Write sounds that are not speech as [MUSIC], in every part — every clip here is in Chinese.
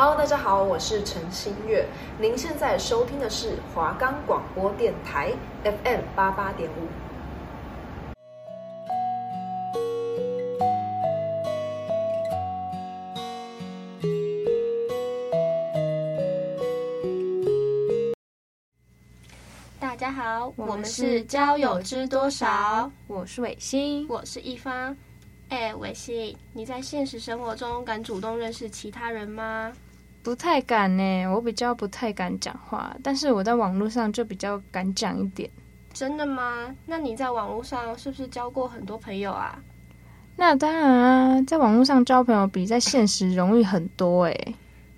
Hello，大家好，我是陈新月。您现在收听的是华冈广播电台 FM 八八点五。大家好，我们是交友知多少？我是伟星，我是一方。哎，伟星，你在现实生活中敢主动认识其他人吗？不太敢呢，我比较不太敢讲话，但是我在网络上就比较敢讲一点。真的吗？那你在网络上是不是交过很多朋友啊？那当然啊，在网络上交朋友比在现实容易很多哎。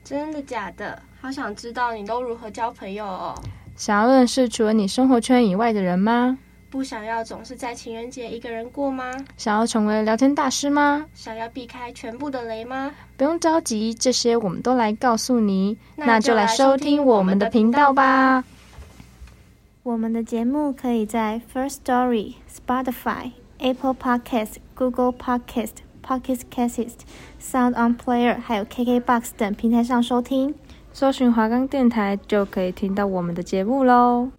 真的假的？好想知道你都如何交朋友哦。想要认识除了你生活圈以外的人吗？不想要总是在情人节一个人过吗？想要成为聊天大师吗？想要避开全部的雷吗？不用着急，这些我们都来告诉你。那就来收听我们的频道吧。我们的节目可以在 First Story、Spotify、Apple Podcast、Google Podcast、Pocket Casts、Sound On Player 还有 KKBox 等平台上收听。搜寻华冈电台就可以听到我们的节目喽。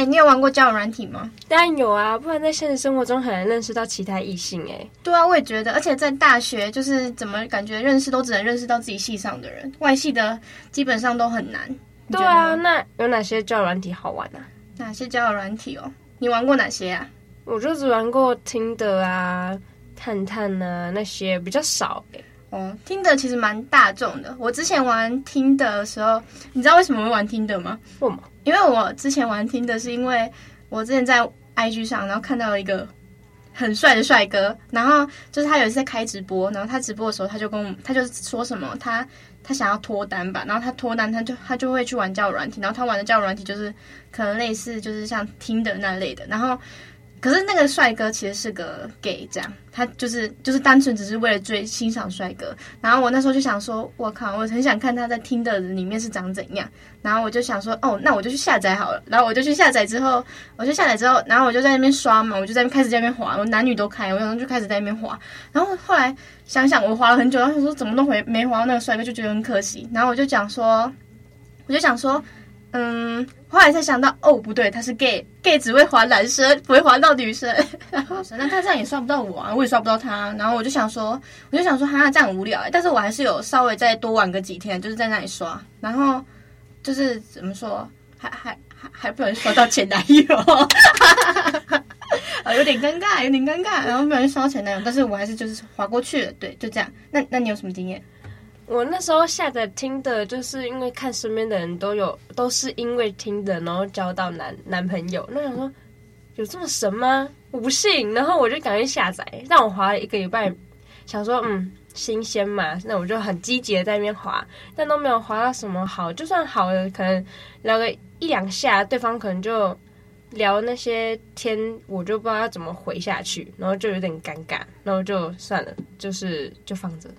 欸、你有玩过交友软体吗？当然有啊，不然在现实生活中很难认识到其他异性哎、欸。对啊，我也觉得，而且在大学就是怎么感觉认识都只能认识到自己系上的人，外系的基本上都很难。对啊，那有哪些交友软体好玩啊？哪些交友软体哦？你玩过哪些啊？我就只玩过 Tinder 啊、探探啊那些比较少哎、欸。哦，Tinder 其实蛮大众的。我之前玩 Tinder 的时候，你知道为什么会玩 Tinder 吗？为什么？因为我之前玩 Tinder 是因为我之前在 IG 上，然后看到了一个很帅的帅哥，然后就是他有一次在开直播，然后他直播的时候他就跟我他就说什么他他想要脱单吧，然后他脱单他就他就会去玩交友软体，然后他玩的交友软体就是可能类似就是像 Tinder 那类的，然后。可是那个帅哥其实是个 gay，这样他就是就是单纯只是为了追欣赏帅哥。然后我那时候就想说，我靠，我很想看他在听的里面是长怎样。然后我就想说，哦，那我就去下载好了。然后我就去下载之后，我就下载之后，然后我就在那边刷嘛，我就在开始在那边滑，我男女都开，我然后就开始在那边滑。然后后来想想，我滑了很久，然后说怎么都回没滑到那个帅哥，就觉得很可惜。然后我就讲说，我就想说。嗯，后来才想到，哦，不对，他是 gay，gay 只会滑男生，不会滑到女生。那他这样也刷不到我啊，我也刷不到他。然后我就想说，我就想说，哈，这样很无聊。但是我还是有稍微再多玩个几天，就是在那里刷。然后就是怎么说，还还还还不小心刷到前男友，啊，[LAUGHS] 有点尴尬，有点尴尬。然后不小心刷到前男友，但是我还是就是滑过去了。对，就这样。那那你有什么经验？我那时候下载听的就是因为看身边的人都有，都是因为听的然后交到男男朋友。那想说，有这么神吗？我不信。然后我就赶紧下载，让我滑了一个礼拜，想说嗯，新鲜嘛，那我就很积极的在那边滑，但都没有滑到什么好。就算好了，可能聊个一两下，对方可能就聊那些天，我就不知道要怎么回下去，然后就有点尴尬，然后就算了，就是就放着。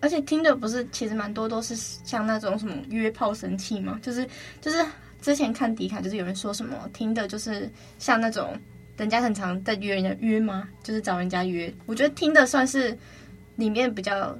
而且听的不是，其实蛮多都是像那种什么约炮神器嘛，就是就是之前看迪卡，就是有人说什么听的，就是像那种人家很常在约人家约吗？就是找人家约。我觉得听的算是里面比较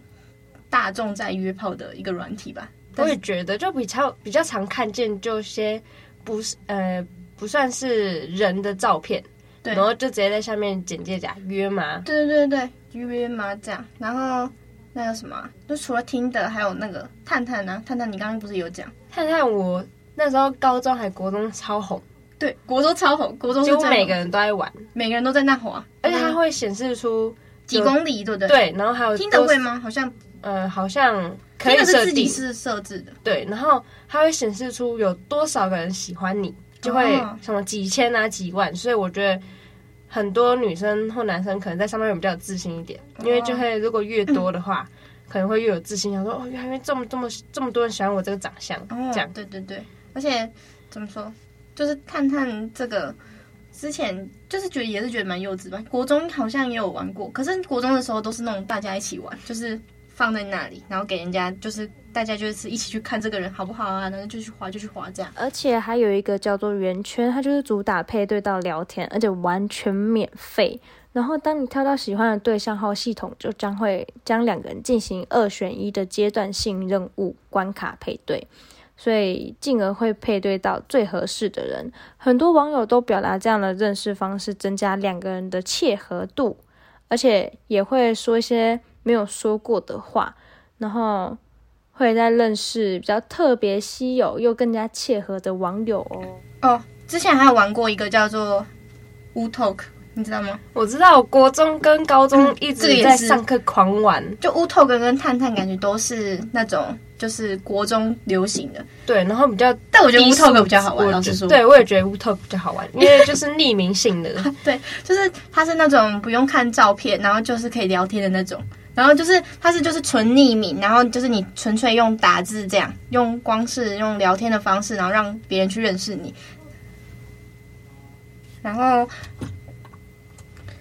大众在约炮的一个软体吧。我也觉得，就比较比较常看见，就些不是呃不算是人的照片，对，然后就直接在下面简介讲约吗？对对对对，约吗这样，然后。那个什么，就除了听的，还有那个探探呢？探探，你刚刚不是有讲探探？我那时候高中还国中超红，对，国中超红，国中几乎每个人都在玩，每个人都在那滑，而且它会显示出几公里，对不对？对，然后还有听的会吗？好像呃，好像可以设定是设置的，对，然后它会显示出有多少个人喜欢你，就会什么几千啊几万，所以我觉得。很多女生或男生可能在上面会比较有自信一点，因为就会如果越多的话，嗯、可能会越有自信，想说哦，原来这么这么这么多人喜欢我这个长相，哦、这样对对对。而且怎么说，就是探探这个之前就是觉得也是觉得蛮幼稚吧。国中好像也有玩过，可是国中的时候都是那种大家一起玩，就是放在那里，然后给人家就是大家就是一起去看这个人好不好啊，然后就去滑就去滑这样。而且还有一个叫做圆圈，它就是主打配对到聊天，而且完全免费。然后当你挑到喜欢的对象后，系统就将会将两个人进行二选一的阶段性任务关卡配对。所以进而会配对到最合适的人。很多网友都表达这样的认识方式，增加两个人的契合度，而且也会说一些没有说过的话，然后会在认识比较特别稀有又更加切合的网友哦。哦，之前还有玩过一个叫做 Wootalk，你知道吗？我知道，国中跟高中一直在上课狂玩，嗯这个、就 Wootalk 跟探探感觉都是那种。就是国中流行的，对，然后比较，但我觉得 Wootalk 比较好玩。老实说，对我也觉得 Wootalk 比较好玩，因为就是匿名性的，[LAUGHS] 对，就是它是那种不用看照片，然后就是可以聊天的那种，然后就是它是就是纯匿名，然后就是你纯粹用打字这样，用光是用聊天的方式，然后让别人去认识你。然后，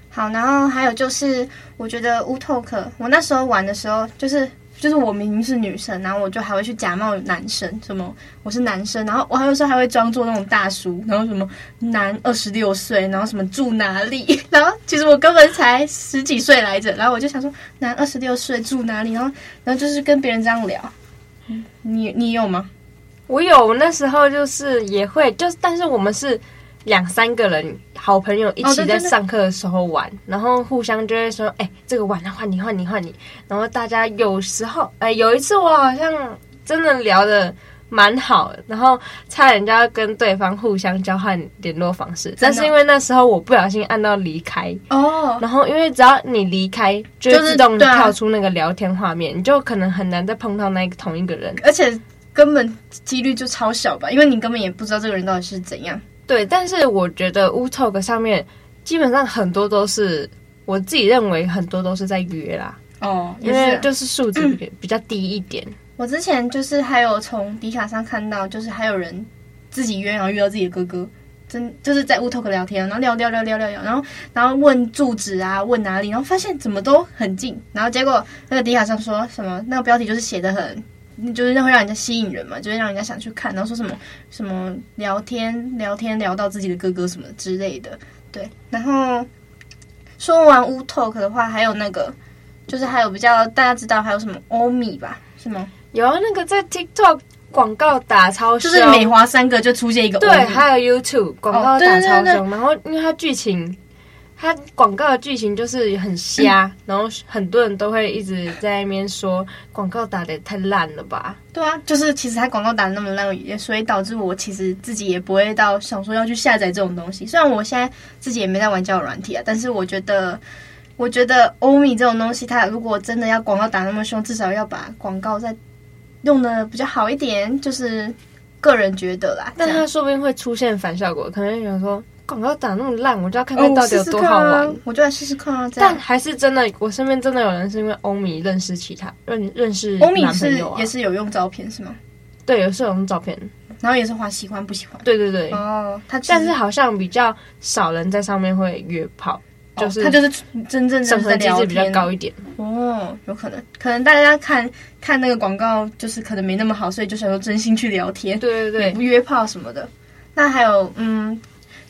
好，然后还有就是，我觉得乌透克我那时候玩的时候就是。就是我明明是女生，然后我就还会去假冒男生，什么我是男生，然后我还有时候还会装作那种大叔，然后什么男二十六岁，然后什么住哪里，[LAUGHS] 然后其实我根本才十几岁来着，然后我就想说男二十六岁住哪里，然后然后就是跟别人这样聊。你你有吗？我有，那时候就是也会，就是但是我们是。两三个人好朋友一起在上课的时候玩，哦、对对对，然后互相就会说：“哎、欸，这个玩了，换你，换你，换你。”然后大家有时候，哎、欸，有一次我好像真的聊的蛮好的，然后差点就要跟对方互相交换联络方式，但是因为那时候我不小心按到离开哦，然后因为只要你离开，就自动跳出那个聊天画面，就是啊、你就可能很难再碰到那个同一个人，而且根本几率就超小吧，因为你根本也不知道这个人到底是怎样。对，但是我觉得 Wootalk 上面基本上很多都是我自己认为很多都是在约啦。哦，因为就是数字比较低一点。我之前就是还有从迪卡上看到，就是还有人自己约，然后约到自己的哥哥，真就是在 Wootalk 聊天，然后聊聊聊聊聊聊，然后然后问住址啊，问哪里，然后发现怎么都很近，然后结果那个迪卡上说什么，那个标题就是写的很。就是会让人家吸引人嘛，就是让人家想去看，然后说什么什么聊天聊天聊到自己的哥哥什么之类的，对。然后说完 Wootalk 的话，还有那个就是还有比较大家知道还有什么欧米吧？是吗？有啊，那个在 TikTok 广告打超凶，就是每滑三个就出现一个。对，还有 YouTube 广告打超凶，然后因为它剧情。他广告的剧情就是很瞎，嗯，然后很多人都会一直在那边说广告打的太烂了吧？对啊，就是其实它广告打的那么烂，所以导致我其实自己也不会到想说要去下载这种东西。虽然我现在自己也没在玩交友软体啊，但是我觉得，我觉得欧米这种东西，它如果真的要广告打那么凶，至少要把广告再用的比较好一点，就是个人觉得啦。但它说不定会出现反效果，可能想说。广告打那么烂，我就要看看到底有多好玩。哦、我就来试试看啊！但还是真的，我身边真的有人是因为欧米认识其他认认识男朋友、啊。欧米是也是有用照片是吗？对，有是有用照片，然后也是话喜欢不喜欢。对对对。哦，他但是好像比较少人在上面会约炮，哦、就是他就是真正审核机制比较高一点。哦，有可能，可能大家看看那个广告就是可能没那么好，所以就想说真心去聊天。对对对，不约炮什么的。那还有嗯。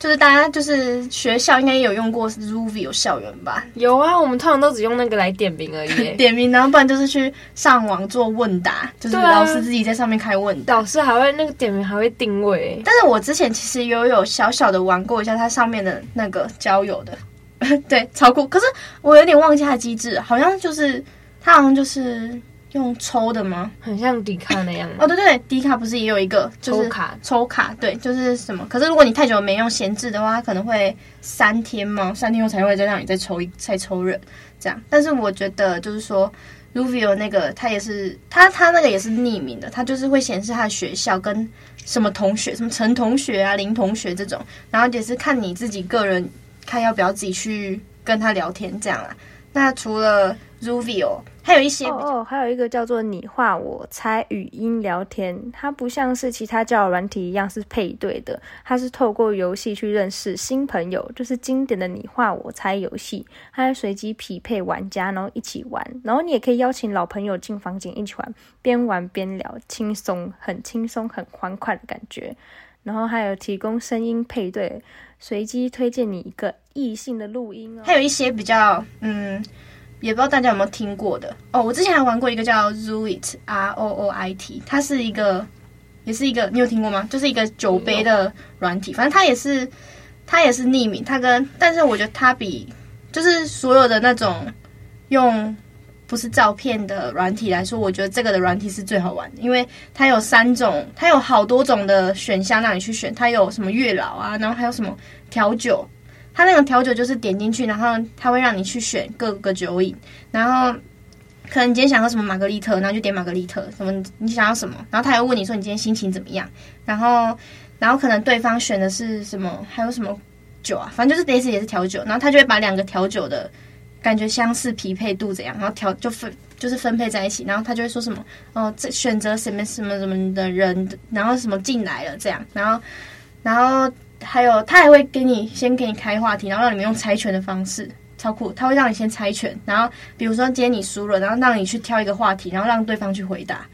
就是大家就是学校应该也有用过 Roovio 校园吧？有啊，我们通常都只用那个来点名而已。[LAUGHS] 点名，然后不然就是去上网做问答，就是老师自己在上面开问答。老师还会那个点名还会定位。但是我之前其实有有小小的玩过一下它上面的那个交友的，[LAUGHS] 对，超酷。可是我有点忘记它的机制，好像就是它好像就是。用抽的吗？很像迪卡那样。[LAUGHS] 哦，对对对，迪卡不是也有一个、就是、抽卡？抽卡，对，就是什么？可是如果你太久没用闲置的话，它可能会三天嘛？三天后才会再让你再抽一再抽人这样。但是我觉得就是说，Roovio 那个他也是，他他那个也是匿名的，他就是会显示他的学校跟什么同学，什么陈同学啊、林同学这种，然后也是看你自己个人看要不要自己去跟他聊天这样啦。那除了 Zuvio，还有一些哦哦，还有一个叫做你画我猜语音聊天，它不像是其他交友软体一样是配对的，它是透过游戏去认识新朋友，就是经典的你画我猜游戏，它随机匹配玩家，然后一起玩，然后你也可以邀请老朋友进房间一起玩，边玩边聊，轻松，很轻松，很欢快的感觉。然后还有提供声音配对，随机推荐你一个异性的录音哦。还有一些比较，嗯，也不知道大家有没有听过的哦。我之前还玩过一个叫 Rooit，R O O I T，它是一个，也是一个，你有听过吗？就是一个酒杯的软体，反正它也是，它也是匿名。它跟，但是我觉得它比，就是所有的那种用。不是照片的软体来说，我觉得这个的软体是最好玩的，因为它有三种，它有好多种的选项让你去选。它有什么月老啊，然后还有什么调酒，它那个调酒就是点进去，然后它会让你去选各个酒饮，然后可能你今天想喝什么玛格丽特，然后就点玛格丽特，什么你想要什么，然后他还问你说你今天心情怎么样，然后然后可能对方选的是什么，还有什么酒啊，反正就是这次也是调酒，然后他就会把两个调酒的。感觉相似匹配度怎样，然后调就分就是分配在一起，然后他就会说什么哦，这选择什么什么什么的人，然后什么进来了这样，然后然后还有他还会给你先给你开话题，然后让你们用猜拳的方式，超酷，他会让你先猜拳，然后比如说今天你输了，然后让你去挑一个话题，然后让对方去回答。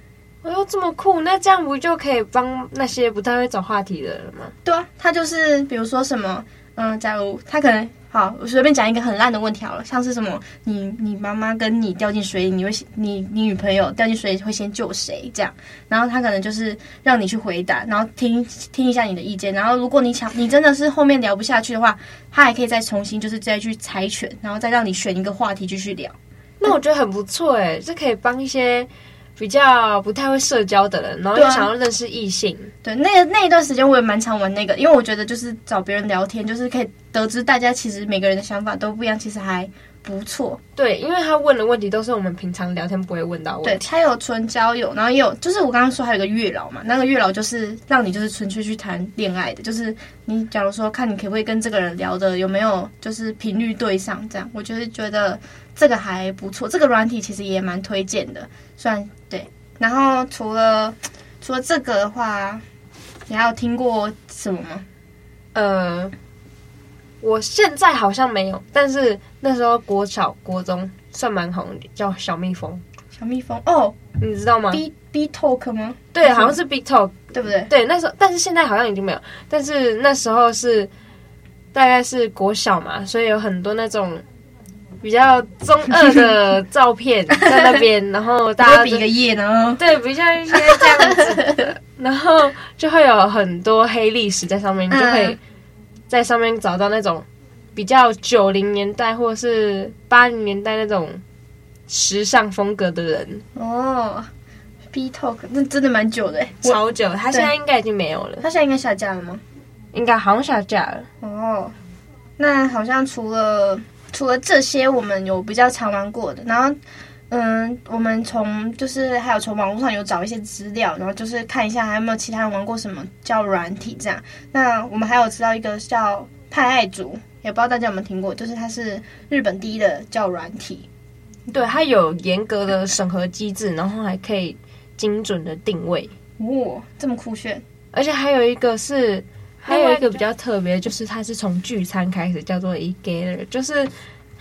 哎呦，这么酷！那这样不就可以帮那些不太会找话题的人吗？对啊，他就是比如说什么，嗯，假如他可能。好，我随便讲一个很烂的问题好了，像是什么，你你妈妈跟你掉进水里，你会你你女朋友掉进水里会先救谁？这样，然后他可能就是让你去回答，然后听听一下你的意见，然后如果你抢，你真的是后面聊不下去的话，他还可以再重新就是再去猜拳，然后再让你选一个话题继续聊。那我觉得很不错哎，这可以帮一些。比较不太会社交的人，然后又想要认识异性。对，对，那个那一段时间我也蛮常玩那个，因为我觉得就是找别人聊天，就是可以得知大家其实每个人的想法都不一样，其实还不错。对，因为他问的问题都是我们平常聊天不会问到问题。对，他有纯交友，然后也有就是我刚刚说还有个月老嘛，那个月老就是让你就是纯粹去谈恋爱的，就是你假如说看你可不可以跟这个人聊的有没有就是频率对上这样，我就是觉得这个还不错，这个软体其实也蛮推荐的，虽然。对，然后除了除了这个的话，你还有听过什么吗？呃，我现在好像没有，但是那时候国小、国中算蛮红的，叫小蜜蜂。小蜜蜂哦，你知道吗？B B Talk 吗？对，好像是 B Talk，对不对？对，那时候，但是现在好像已经没有。但是那时候是大概是国小嘛，所以有很多那种。比较中二的照片在那边，然后大家比个耶呢？对，比较一些这样子的，[LAUGHS] 然后就会有很多黑历史在上面，你就会在上面找到那种比较九零年代或者是八零年代那种时尚风格的人哦。B Talk 那真的蛮久的，超久。他现在应该已经没有了，他现在应该下架了吗？应该好像下架了。哦，那好像除了。除了这些，我们有比较常玩过的，然后，嗯，我们从就是还有从网络上有找一些资料，然后就是看一下还有没有其他人玩过什么叫软体这样。那我们还有知道一个叫派爱族，也不知道大家有没有听过，就是它是日本第一的叫软体，对，它有严格的审核机制，然后还可以精准的定位，哇，这么酷炫！而且还有一个是。还有一个比较特别，就是它是从聚餐开始，叫做 eGather，就是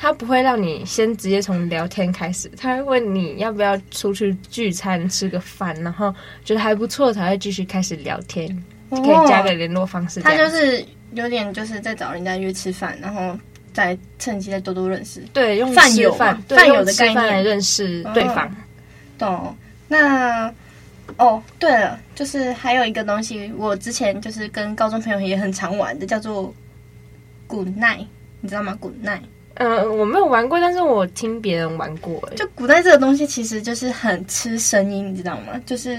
它不会让你先直接从聊天开始，他会问你要不要出去聚餐吃个饭，然后觉得还不错才会继续开始聊天，就可以加个联络方式。他就是有点就是在找人家约吃饭，然后再趁机再多多认识。对，用饭友饭饭友的概念来认识对方。懂。那。哦，对了，就是还有一个东西，我之前就是跟高中朋友也很常玩的，叫做 Good Night，你知道吗？Good Night，嗯、呃，我没有玩过，但是我听别人玩过。就 Good Night 这个东西其实就是很吃声音，你知道吗？就是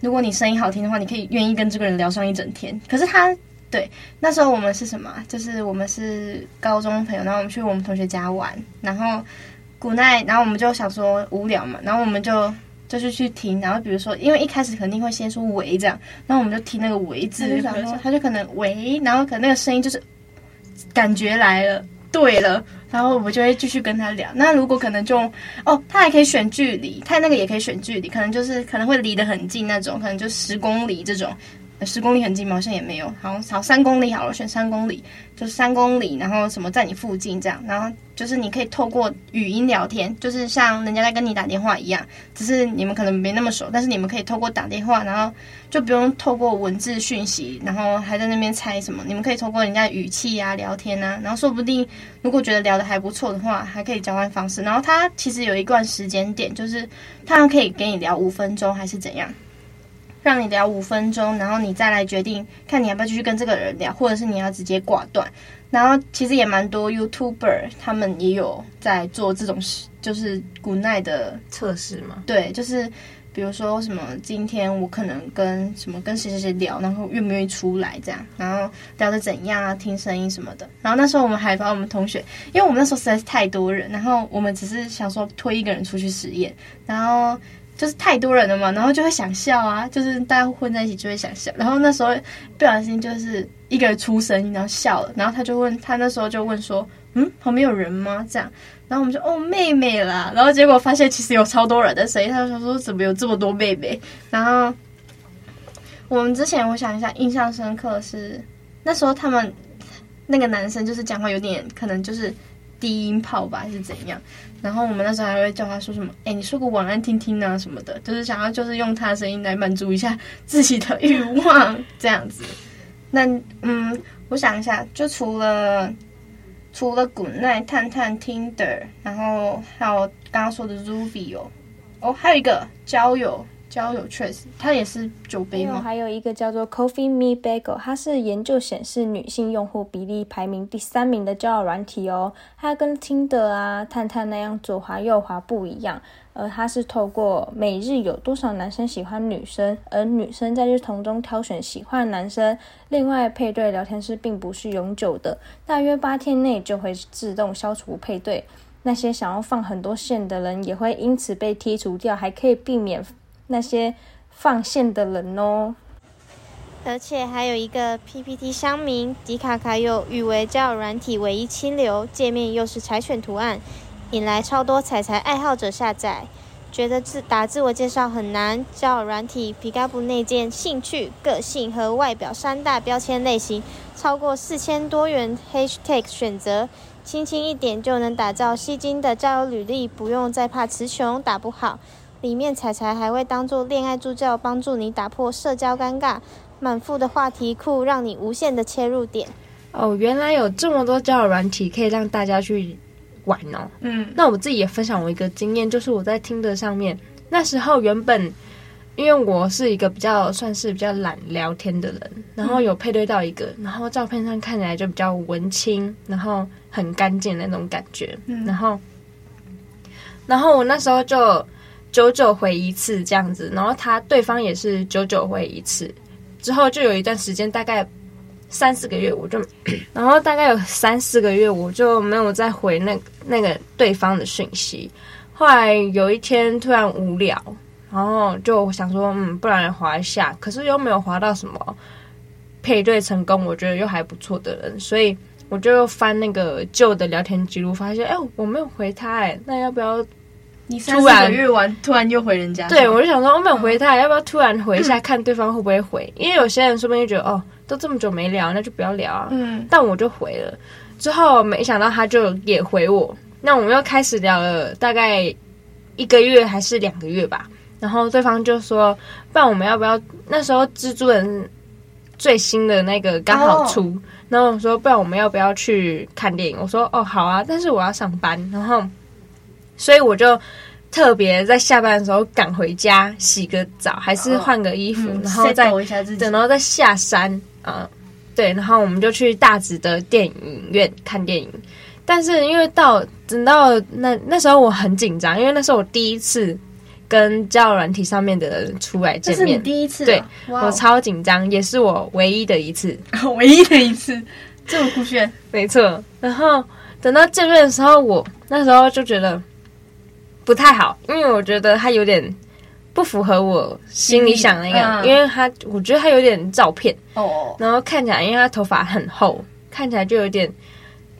如果你声音好听的话，你可以愿意跟这个人聊上一整天。可是他，对，那时候我们是什么？就是我们是高中朋友，然后我们去我们同学家玩，然后 Good Night，然后我们就想说无聊嘛，然后我们就。就是去听，然后比如说，因为一开始肯定会先说“喂”这样，然后我们就听那个“喂”字，他就想说，他就可能“喂”，然后可能那个声音就是感觉来了，对了，然后我就会继续跟他聊。那如果可能就哦，他还可以选距离，他那个也可以选距离，可能就是可能会离得很近那种，可能就十公里这种。十公里很近吗？好像也没有，好，好三公里好了，选三公里，就是三公里，然后什么在你附近这样，然后就是你可以透过语音聊天，就是像人家在跟你打电话一样，只是你们可能没那么熟，但是你们可以透过打电话，然后就不用透过文字讯息，然后还在那边猜什么，你们可以透过人家语气啊聊天啊，然后说不定如果觉得聊得还不错的话，还可以交换方式，然后他其实有一段时间点，就是他可以给你聊五分钟还是怎样。让你聊五分钟，然后你再来决定，看你要不要继续跟这个人聊，或者是你要直接挂断。然后其实也蛮多 YouTuber 他们也有在做这种事，就是 Good Night 的测试嘛。对，就是比如说什么今天我可能跟什么跟谁谁谁聊，然后愿不愿意出来这样，然后聊的怎样啊，听声音什么的。然后那时候我们还把我们同学，因为我们那时候实在是太多人，然后我们只是想说推一个人出去实验，然后。就是太多人了嘛，然后就会想笑啊，就是大家混在一起就会想笑。然后那时候不小心就是一个人出声，然后笑了，然后他就问他那时候就问说，嗯，旁边有人吗？这样，然后我们就哦妹妹啦，然后结果发现其实有超多人的声音，他就说怎么有这么多妹妹？然后我们之前我想一下，印象深刻是那时候他们那个男生就是讲话有点可能就是。低音炮吧，还是怎样？然后我们那时候还会叫他说什么？哎，你说个晚安听听啊什么的，就是想要就是用他的声音来满足一下自己的欲望，这样子。那嗯，我想一下，就除了除了 Good Night、探探、Tinder，然后还有刚刚说的 Ruby 哦，哦，还有一个交友。交友确实，它也是酒杯吗？还有一个叫做 Coffee Me Bagel，它是研究显示女性用户比例排名第三名的交友软体哦。它跟 Tinder 啊、探探那样左滑右滑不一样，而它是透过每日有多少男生喜欢女生，而女生在日同中挑选喜欢男生。另外，配对聊天室并不是永久的，大约八天内就会自动消除配对。那些想要放很多线的人也会因此被剔除掉，还可以避免。那些放线的人哦，而且还有一个 PPT 乡民迪卡卡又誉为交友软体唯一清流，界面又是柴犬图案，引来超多彩彩爱好者下载，觉得自打自我介绍很难。交友软体皮卡布内建兴趣、个性和外表三大标签类型，超过四千多元 Hashtag 选择，轻轻一点就能打造吸睛的交友履历，不用再怕词穷打不好。里面彩彩还会当做恋爱助教，帮助你打破社交尴尬，满腹的话题库，让你无限的切入点。哦，原来有这么多交友软体可以让大家去玩哦。嗯，那我自己也分享我一个经验，就是我在听的上面，那时候原本因为我是一个比较算是比较懒聊天的人，然后有配对到一个，然后照片上看起来就比较文青，然后很干净的那种感觉。嗯，然后，然后我那时候就。久久回一次这样子，然后他对方也是久久回一次，之后就有一段时间，大概三四个月，我就，[CLEARS THROAT] 然后大概有三四个月，我就没有再回那那个对方的讯息。后来有一天突然无聊，然后就想说，嗯，不然来滑一下，可是又没有滑到什么配对成功，我觉得又还不错的人，所以我就翻那个旧的聊天记录，发现，哎，我没有回他，哎，那要不要？你三四个月完，突然又回人家。对，我就想说，我没有回他，要不要突然回一下，看对方会不会回？因为有些人说不定就觉得，哦，都这么久没聊，那就不要聊啊。嗯。但我就回了，之后没想到他就也回我，那我们又开始聊了大概一个月还是两个月吧。然后对方就说，不然我们要不要？那时候蜘蛛人最新的那个刚好出，然后我说，不然我们要不要去看电影？我说，哦，好啊，但是我要上班，然后。所以我就特别在下班的时候赶回家洗个澡，还是换个衣服，哦、然后再等到再下山啊、呃，对，然后我们就去大直的电影院看电影。但是因为到等到那那时候我很紧张，因为那是我第一次跟交友软体上面的人出来见面，这是你第一次、啊，对，哇我超紧张，也是我唯一的一次，[LAUGHS] 唯一的一次，这么酷炫，[LAUGHS] 没错。然后等到见面的时候，我那时候就觉得。不太好，因为我觉得他有点不符合我心里想的那个，嗯、因为他我觉得他有点照片哦，然后看起来，因为他头发很厚，看起来就有点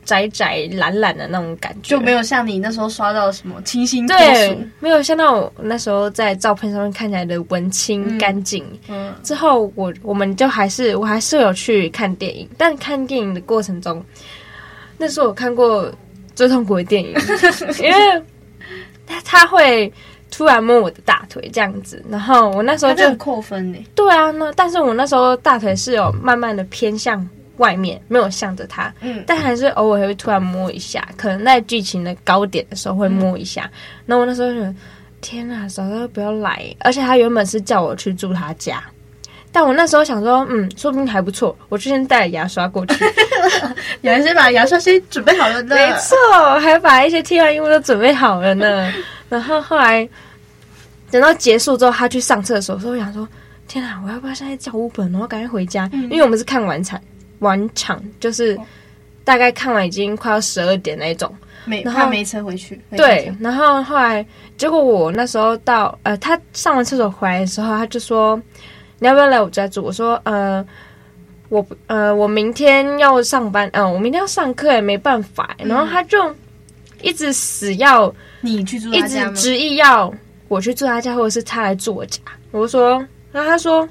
窄窄懒懒的那种感觉，就没有像你那时候刷到什么清新脱对俗，，没有像那种那时候在照片上面看起来的文青干净。嗯，之后我我们就还是我还是有去看电影，但看电影的过程中，那是我看过最痛苦的电影，[LAUGHS] 因为他他会突然摸我的大腿这样子，然后我那时候就很扣分呢。对啊，那但是我那时候大腿是有慢慢的偏向外面，没有向着他，嗯，但还是偶尔会突然摸一下，可能在剧情的高点的时候会摸一下。然后我那时候就天啊，早知道不要来。而且他原本是叫我去住他家，但我那时候想说，嗯，说不定还不错，我就先带牙刷过去。你还先把牙刷先准备好了呢。没错，还把一些替换衣物都准备好了呢。[LAUGHS] 然后后来等到结束之后，他去上厕所的时候，我想说，天啊，我要不要现在叫 Uber，然后赶快回家？因为我们是看晚场，晚场就是大概看完已经快要十二点那种。没然后他没车回去。对，然后后来结果我那时候到呃，他上完厕所回来的时候，他就说你要不要来我家住？我说呃，我不呃，我明天要上班，嗯、呃，我明天要上课也没办法。然后他就一直死要你去住一？直执意要我去住他家，或者是他来住我家。我就说，然后他说。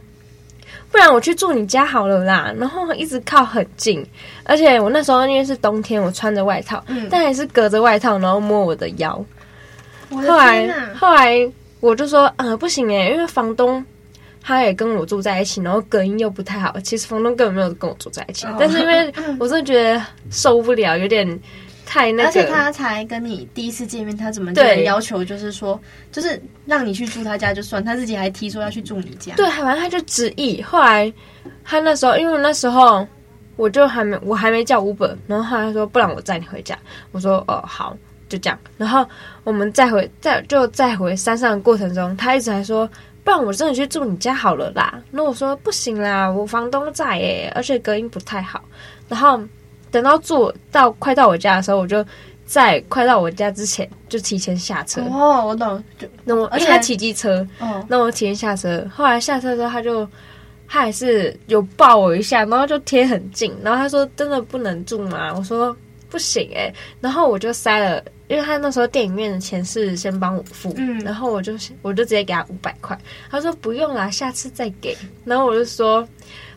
不然我去住你家好了啦，然后一直靠很近，而且我那时候因为是冬天，我穿着外套，嗯但还是隔着外套，然后摸我的腰。后来！后来我就说，呃，不行诶，因为房东他也跟我住在一起，然后隔音又不太好。其实房东根本没有跟我住在一起，哦但是因为 [LAUGHS] 我真的觉得受不了，有点太那个。而且他才跟你第一次见面，他怎么就对要求就是说，就是让你去住他家就算，他自己还提说要去住你家。对，反正他就执意。后来他那时候，因为那时候我就还没我还没叫 Uber，然后他说，不然我载你回家。我说哦好，就这样。然后我们再回再就再回山上的过程中，他一直还说，不然我真的去住你家好了啦。那我说不行啦，我房东在耶，而且隔音不太好。然后等到住到快到我家的时候，我就在快到我家之前就提前下车。哦，我懂，就那我而且他骑机车。哦，那我提前下车，后来下车之后，他就他还是有抱我一下，然后就贴很近，然后他说：“真的不能住吗？”我说：“不行诶、欸。”然后我就塞了，因为他那时候电影院的钱是先帮我付，嗯然后我就我就直接给他五百块，他说：“不用啦，下次再给。”然后我就说。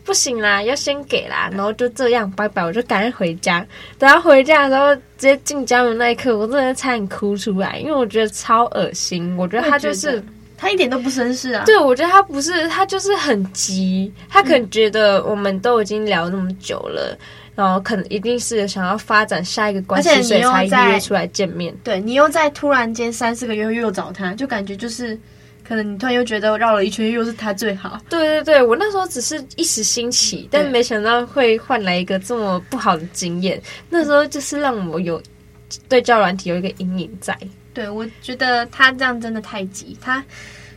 不行啦，要先给啦，然后就这样拜拜，我就赶紧回家。等他回家的时候，直接进家门那一刻，我真的差点哭出来，因为我觉得超恶心。我觉得他就是。他一点都不绅士啊！对，我觉得他不是，他就是很急，他可能觉得我们都已经聊那么久了，然后可能一定是想要发展下一个关系，所以才约出来见面。对，你又在突然间三四个月又找他，就感觉就是可能你突然又觉得绕了一圈又是他最好。对对对，我那时候只是一时兴起，但没想到会换来一个这么不好的经验。那时候就是让我有对交友软体有一个阴影在。对，我觉得他这样真的太急。他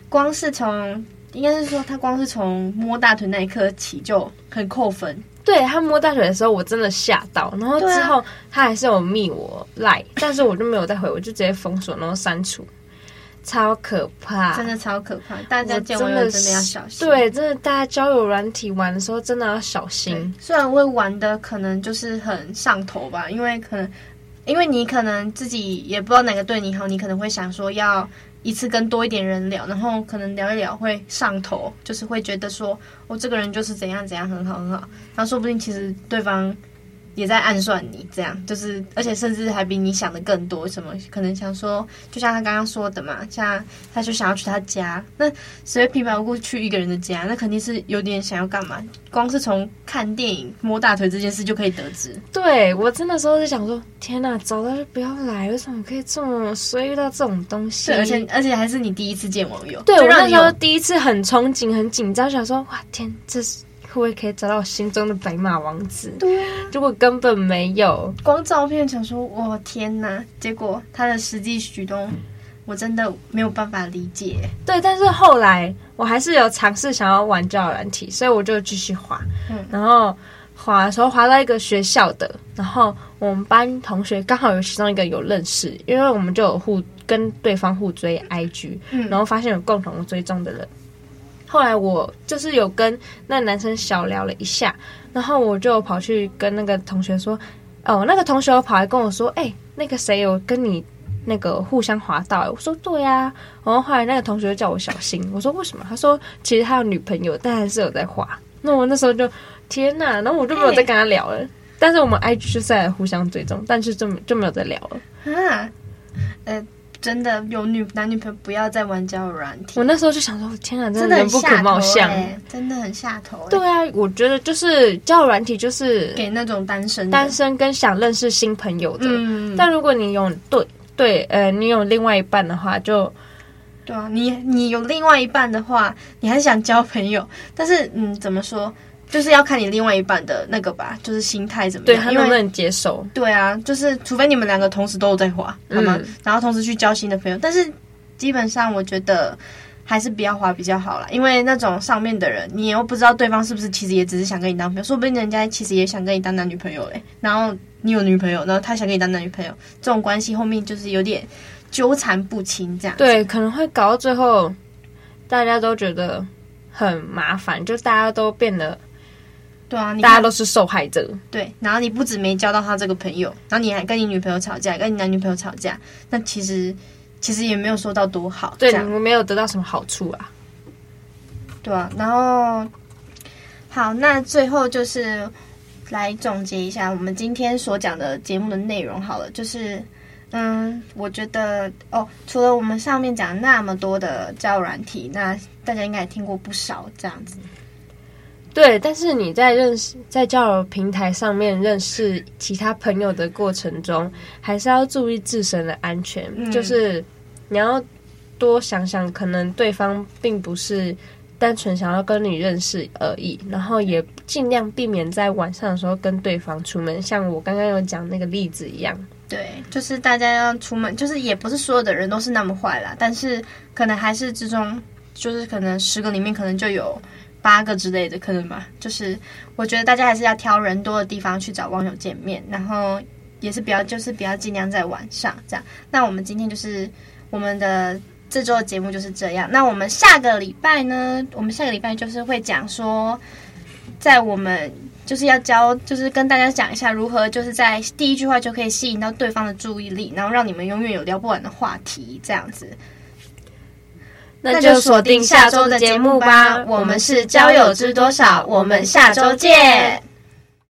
光是从，应该是说他光是从摸大腿那一刻起就很扣分。对，他摸大腿的时候，我真的吓到。然后之后他还是有密我赖，[COUGHS] 但是我就没有再回，我就直接封锁，然后删除。超可怕，真的超可怕！大家见网友真的要小心。对，真的，大家交友软体玩的时候真的要小心。虽然会玩的可能就是很上头吧，因为可能。因为你可能自己也不知道哪个对你好，你可能会想说要一次跟多一点人聊，然后可能聊一聊会上头，就是会觉得说我、这个人就是怎样怎样很好很好，然后说不定其实对方也在暗算你，这样就是而且甚至还比你想的更多，什么可能想说，就像他刚刚说的嘛，像他就想要去他家，那谁会平白无故去一个人的家？那肯定是有点想要干嘛。光是从看电影摸大腿这件事就可以得知。对，我真的时候是想说，天哪，早知道就不要来，为什么可以这么衰遇到这种东西？对，而且而且还是你第一次见网友。对，我那时候第一次很憧憬、很紧张，想说哇天，这是会不会可以找到我心中的白马王子？对啊，结果根本没有，光照片想说哇天哪，结果他的实际举动。我真的没有办法理解。对，但是后来我还是有尝试想要玩交友软体，所以我就继续滑。嗯，然后滑的时候滑到一个学校的，然后我们班同学刚好有其中一个有认识，因为我们就有互跟对方互追 IG，嗯，然后发现有共同追踪的人。后来我就是有跟那男生小聊了一下，然后我就跑去跟那个同学说。哦，那个同学跑来跟我说，哎、那个谁有跟你那个互相滑到？我说对呀、然后后来那个同学叫我小心。我说为什么？他说其实他有女朋友，但还是有在滑。那我那时候就天哪，然后我就没有再跟他聊了。但是我们 IG 是在互相追踪，但是就就没有再聊了。啊，呃。真的有女男女朋友不要再玩交友软体。我那时候就想说，天哪，真的人不可貌相，真的很下头。对啊，我觉得就是交友软体就是给那种单身、单身跟想认识新朋友的。嗯，但如果你有对对呃，你有另外一半的话，就对啊，你你有另外一半的话，你还想交朋友，但是嗯，怎么说？就是要看你另外一半的那个吧，就是心态怎么样，对他能不能接受？对啊，就是除非你们两个同时都有在滑，好吗？嗯、然后同时去交新的朋友，但是基本上我觉得还是不要滑比较好啦，因为那种上面的人，你又不知道对方是不是其实也只是想跟你当朋友，说不定人家其实也想跟你当男女朋友嘞。然后你有女朋友，然后他想跟你当男女朋友，这种关系后面就是有点纠缠不清，这样对，可能会搞到最后大家都觉得很麻烦，就大家都变得。对啊，大家都是受害者。对，然后你不止没交到他这个朋友，然后你还跟你女朋友吵架，跟你男女朋友吵架，那其实其实也没有说到多好，对，我没有得到什么好处啊。对啊，然后好，那最后就是来总结一下我们今天所讲的节目的内容好了，就是嗯，我觉得哦，除了我们上面讲那么多的交友软体，那大家应该也听过不少这样子。对，但是你在认识在交友平台上面认识其他朋友的过程中，还是要注意自身的安全。嗯、就是你要多想想，可能对方并不是单纯想要跟你认识而已，然后也尽量避免在晚上的时候跟对方出门。像我刚刚有讲那个例子一样，对，就是大家要出门，就是也不是所有的人都是那么坏啦，但是可能还是之中，就是可能十个里面可能就有。八个之类的可能吧，就是我觉得大家还是要挑人多的地方去找网友见面，然后也是比较就是比较尽量在晚上这样。那我们今天就是我们的这周的节目就是这样。那我们下个礼拜呢，我们下个礼拜就是会讲说，在我们就是要教，就是跟大家讲一下如何就是在第一句话就可以吸引到对方的注意力，然后让你们永远有聊不完的话题这样子。那就锁定下周的节目吧。我们是交友知多少，我们下周见。